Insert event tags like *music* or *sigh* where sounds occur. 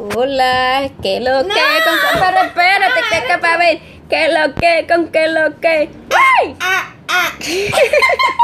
Hola, ¿qué lo que? Con pero espérate, que que para ver. ¿Qué lo que? ¿Con qué lo que? ¡Ay! Ah, ah. *laughs*